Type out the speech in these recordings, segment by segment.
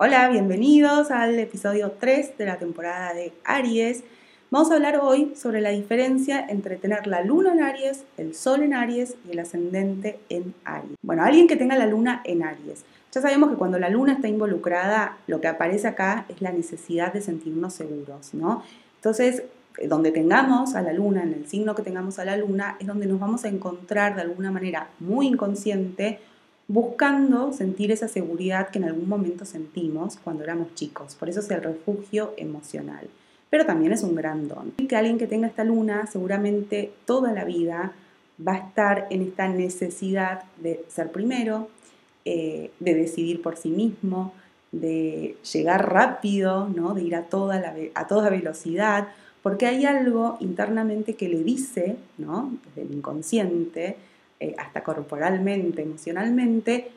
Hola, bienvenidos al episodio 3 de la temporada de Aries. Vamos a hablar hoy sobre la diferencia entre tener la luna en Aries, el sol en Aries y el ascendente en Aries. Bueno, alguien que tenga la luna en Aries. Ya sabemos que cuando la luna está involucrada, lo que aparece acá es la necesidad de sentirnos seguros, ¿no? Entonces, eh, donde tengamos a la luna, en el signo que tengamos a la luna, es donde nos vamos a encontrar de alguna manera muy inconsciente buscando sentir esa seguridad que en algún momento sentimos cuando éramos chicos. Por eso es el refugio emocional. Pero también es un gran don. Que alguien que tenga esta luna seguramente toda la vida va a estar en esta necesidad de ser primero, eh, de decidir por sí mismo, de llegar rápido, ¿no? de ir a toda, a toda velocidad, porque hay algo internamente que le dice, ¿no? desde el inconsciente, eh, hasta corporalmente, emocionalmente,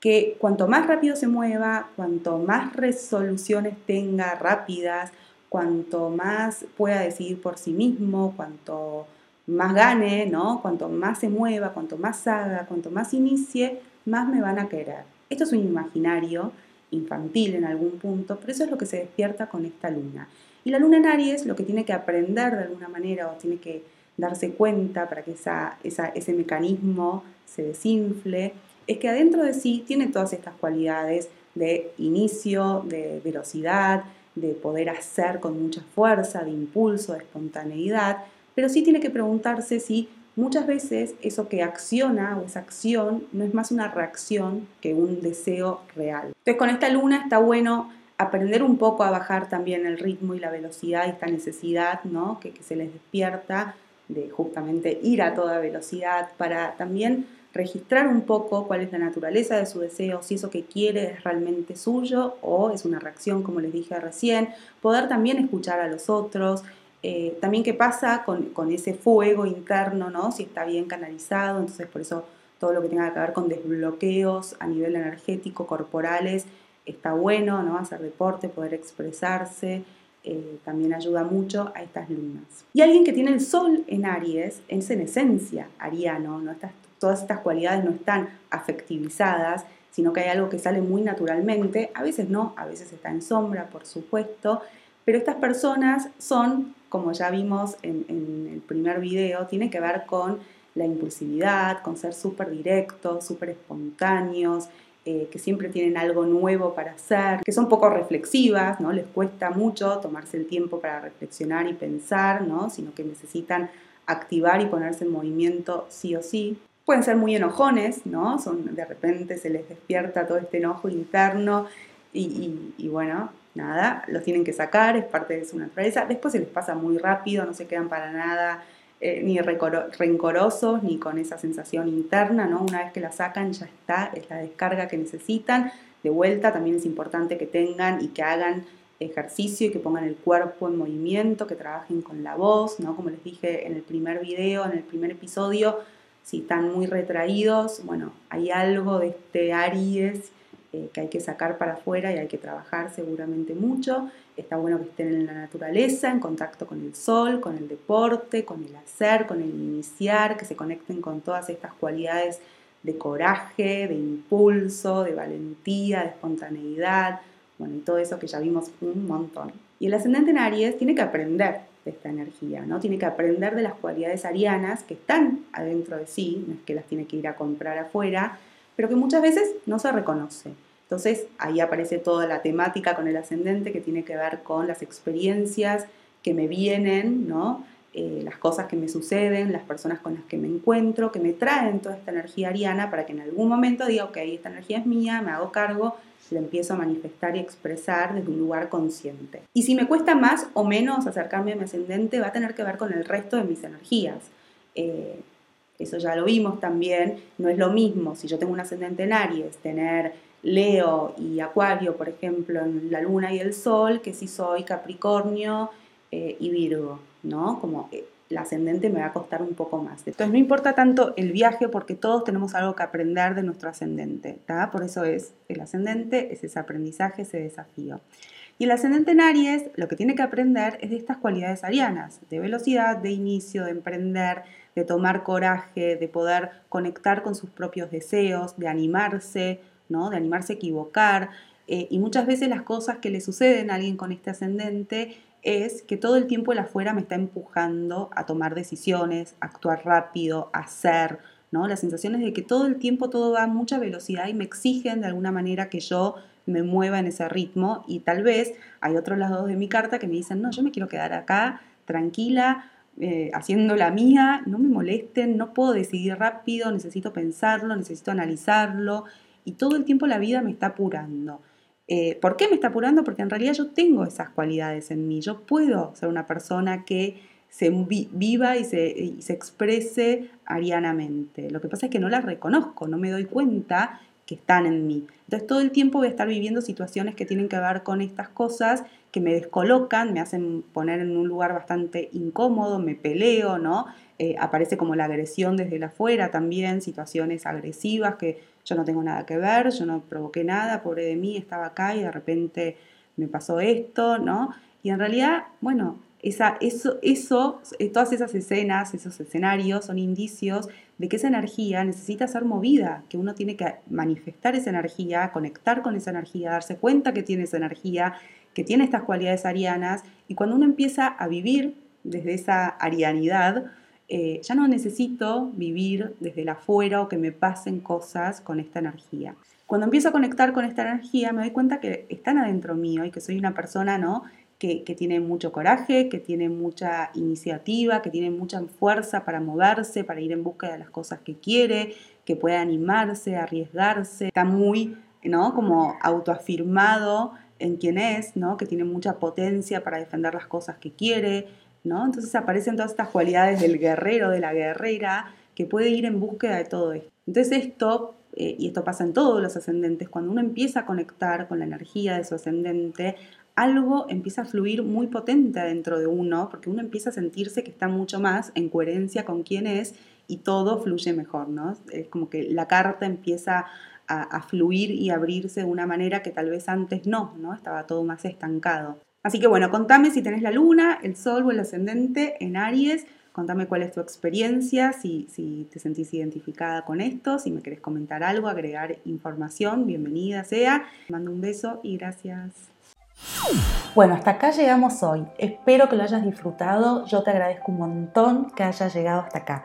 que cuanto más rápido se mueva, cuanto más resoluciones tenga rápidas, cuanto más pueda decidir por sí mismo, cuanto más gane, ¿no? Cuanto más se mueva, cuanto más haga, cuanto más inicie, más me van a querer. Esto es un imaginario infantil en algún punto, pero eso es lo que se despierta con esta luna. Y la luna en Aries lo que tiene que aprender de alguna manera o tiene que darse cuenta para que esa, ese mecanismo se desinfle, es que adentro de sí tiene todas estas cualidades de inicio, de velocidad, de poder hacer con mucha fuerza, de impulso, de espontaneidad, pero sí tiene que preguntarse si muchas veces eso que acciona o esa acción no es más una reacción que un deseo real. Entonces con esta luna está bueno aprender un poco a bajar también el ritmo y la velocidad y esta necesidad ¿no? que, que se les despierta de justamente ir a toda velocidad, para también registrar un poco cuál es la naturaleza de su deseo, si eso que quiere es realmente suyo o es una reacción, como les dije recién, poder también escuchar a los otros, eh, también qué pasa con, con, ese fuego interno, ¿no? si está bien canalizado, entonces por eso todo lo que tenga que ver con desbloqueos a nivel energético, corporales, está bueno, ¿no? hacer deporte, poder expresarse. Eh, también ayuda mucho a estas lunas. Y alguien que tiene el sol en Aries es en esencia ariano, ¿no? todas estas cualidades no están afectivizadas, sino que hay algo que sale muy naturalmente, a veces no, a veces está en sombra, por supuesto, pero estas personas son, como ya vimos en, en el primer video, tiene que ver con la impulsividad, con ser súper directos, súper espontáneos, eh, que siempre tienen algo nuevo para hacer, que son poco reflexivas, ¿no? Les cuesta mucho tomarse el tiempo para reflexionar y pensar, ¿no? Sino que necesitan activar y ponerse en movimiento sí o sí. Pueden ser muy enojones, ¿no? Son, de repente se les despierta todo este enojo interno y, y bueno, nada, los tienen que sacar, es parte de su naturaleza. Después se les pasa muy rápido, no se quedan para nada eh, ni rencorosos, ni con esa sensación interna, ¿no? Una vez que la sacan ya está, es la descarga que necesitan. De vuelta también es importante que tengan y que hagan ejercicio y que pongan el cuerpo en movimiento, que trabajen con la voz, ¿no? Como les dije en el primer video, en el primer episodio, si están muy retraídos, bueno, hay algo de este Aries eh, que hay que sacar para afuera y hay que trabajar seguramente mucho. Está bueno que estén en la naturaleza, en contacto con el sol, con el deporte, con el hacer, con el iniciar, que se conecten con todas estas cualidades de coraje, de impulso, de valentía, de espontaneidad, bueno, y todo eso que ya vimos un montón. Y el ascendente en Aries tiene que aprender de esta energía, ¿no? Tiene que aprender de las cualidades arianas que están adentro de sí, no es que las tiene que ir a comprar afuera, pero que muchas veces no se reconoce. Entonces ahí aparece toda la temática con el ascendente que tiene que ver con las experiencias que me vienen, ¿no? Eh, las cosas que me suceden, las personas con las que me encuentro, que me traen toda esta energía ariana para que en algún momento diga, ok, esta energía es mía, me hago cargo, la empiezo a manifestar y expresar desde un lugar consciente. Y si me cuesta más o menos acercarme a mi ascendente, va a tener que ver con el resto de mis energías. Eh, eso ya lo vimos también, no es lo mismo si yo tengo un ascendente en Aries, tener Leo y Acuario, por ejemplo, en la luna y el sol, que si soy Capricornio eh, y Virgo, ¿no? Como eh, el ascendente me va a costar un poco más. Entonces no importa tanto el viaje porque todos tenemos algo que aprender de nuestro ascendente, Por eso es el ascendente, es ese aprendizaje, ese desafío. Y el ascendente en Aries lo que tiene que aprender es de estas cualidades arianas, de velocidad, de inicio, de emprender, de tomar coraje, de poder conectar con sus propios deseos, de animarse, ¿no? de animarse a equivocar. Eh, y muchas veces las cosas que le suceden a alguien con este ascendente es que todo el tiempo el afuera me está empujando a tomar decisiones, actuar rápido, hacer, ¿no? La sensación es de que todo el tiempo todo va a mucha velocidad y me exigen de alguna manera que yo me mueva en ese ritmo y tal vez hay otros lados de mi carta que me dicen, no, yo me quiero quedar acá tranquila, eh, haciendo la mía, no me molesten, no puedo decidir rápido, necesito pensarlo, necesito analizarlo y todo el tiempo la vida me está apurando. Eh, ¿Por qué me está apurando? Porque en realidad yo tengo esas cualidades en mí, yo puedo ser una persona que se viva y se, exprese arianamente. Lo que pasa es que no las reconozco, no me doy cuenta que están en mí. Entonces todo el tiempo voy a estar viviendo situaciones que tienen que ver con estas cosas que me descolocan, me hacen poner en un lugar bastante incómodo, me peleo, ¿no? Eh, aparece como la agresión desde la afuera también, situaciones agresivas que yo no tengo nada que ver, yo no provoqué nada, pobre de mí, estaba acá y de repente me pasó esto, ¿no? Y en realidad, bueno, esa, eso, eso, eh, todas esas escenas, esos escenarios son indicios de que esa energía necesita ser movida, que uno tiene que manifestar esa energía, conectar con esa energía, darse cuenta que tiene esa energía, que tiene estas cualidades arianas, y cuando uno empieza a vivir desde esa arianidad, eh, ya no necesito vivir desde la afuera o que me pasen cosas con esta energía. Cuando empiezo a conectar con esta energía, me doy cuenta que están adentro mío y que soy una persona, ¿no? que, tiene mucho coraje, que tiene mucha iniciativa, que tiene mucha fuerza para moverse, para ir en busca de las cosas que quiere, que puede animarse, arriesgarse, está muy, ¿no? Como autoafirmado en quien es, ¿no? Que tiene mucha potencia para defender las cosas que quiere, ¿no? Entonces aparecen todas estas cualidades del guerrero, de la guerrera, que puede ir en búsqueda de todo esto. Entonces esto, eh, y esto pasa en todos los ascendentes, cuando uno empieza a conectar con la energía de su ascendente, algo empieza a fluir muy potente dentro de uno, porque uno empieza a sentirse que está mucho más en coherencia con quién es y todo fluye mejor, ¿no? Es como que la carta empieza a, fluir y abrirse de una manera que tal vez antes no, ¿no? Estaba todo más estancado. Así que bueno, contame si tenés la luna, el sol o el ascendente en Aries, contame cuál es tu experiencia, si, si te sentís identificada con esto, si me querés comentar algo, agregar información, bienvenida sea. Te mando un beso y gracias. Bueno, hasta acá llegamos hoy. Espero que lo hayas disfrutado. Yo te agradezco un montón que hayas llegado hasta acá.